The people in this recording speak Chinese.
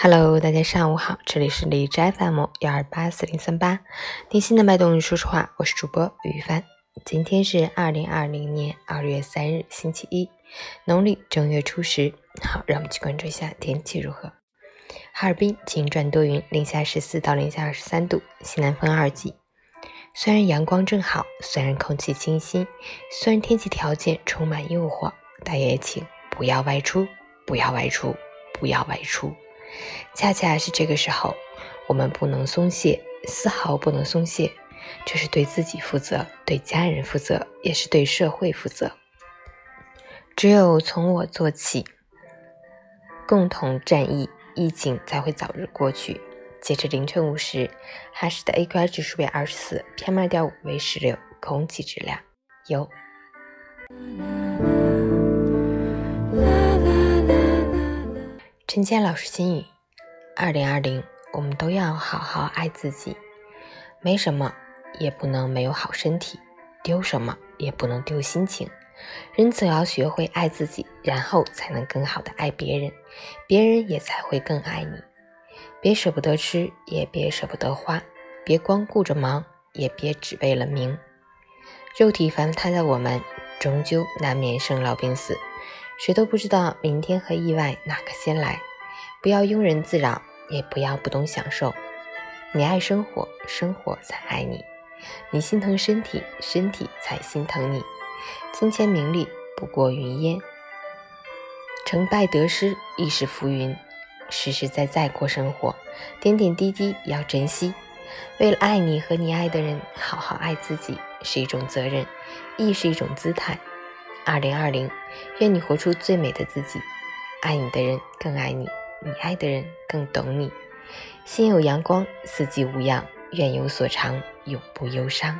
Hello，大家上午好，这里是荔枝 FM 幺二八四零三八，听心的脉动，说实话，我是主播于帆。今天是二零二零年二月三日，星期一，农历正月初十。好，让我们去关注一下天气如何。哈尔滨晴转多云，零下十四到零下二十三度，西南风二级。虽然阳光正好，虽然空气清新，虽然天气条件充满诱惑，但也请不要外出，不要外出，不要外出。恰恰是这个时候，我们不能松懈，丝毫不能松懈。这是对自己负责，对家人负责，也是对社会负责。只有从我做起，共同战役，疫情才会早日过去。截至凌晨五时，哈市的 AQI 指数为二十四，PM 二点五为十六，空气质量优。陈谦老师心语：二零二零，我们都要好好爱自己。没什么，也不能没有好身体；丢什么，也不能丢心情。人总要学会爱自己，然后才能更好的爱别人，别人也才会更爱你。别舍不得吃，也别舍不得花；别光顾着忙，也别只为了名。肉体凡胎的我们，终究难免生老病死。谁都不知道明天和意外哪个先来，不要庸人自扰，也不要不懂享受。你爱生活，生活才爱你；你心疼身体，身体才心疼你。金钱名利不过云烟，成败得失亦是浮云。实实在在过生活，点点滴滴要珍惜。为了爱你和你爱的人，好好爱自己是一种责任，亦是一种姿态。二零二零，愿你活出最美的自己，爱你的人更爱你，你爱的人更懂你。心有阳光，四季无恙，愿有所长，永不忧伤。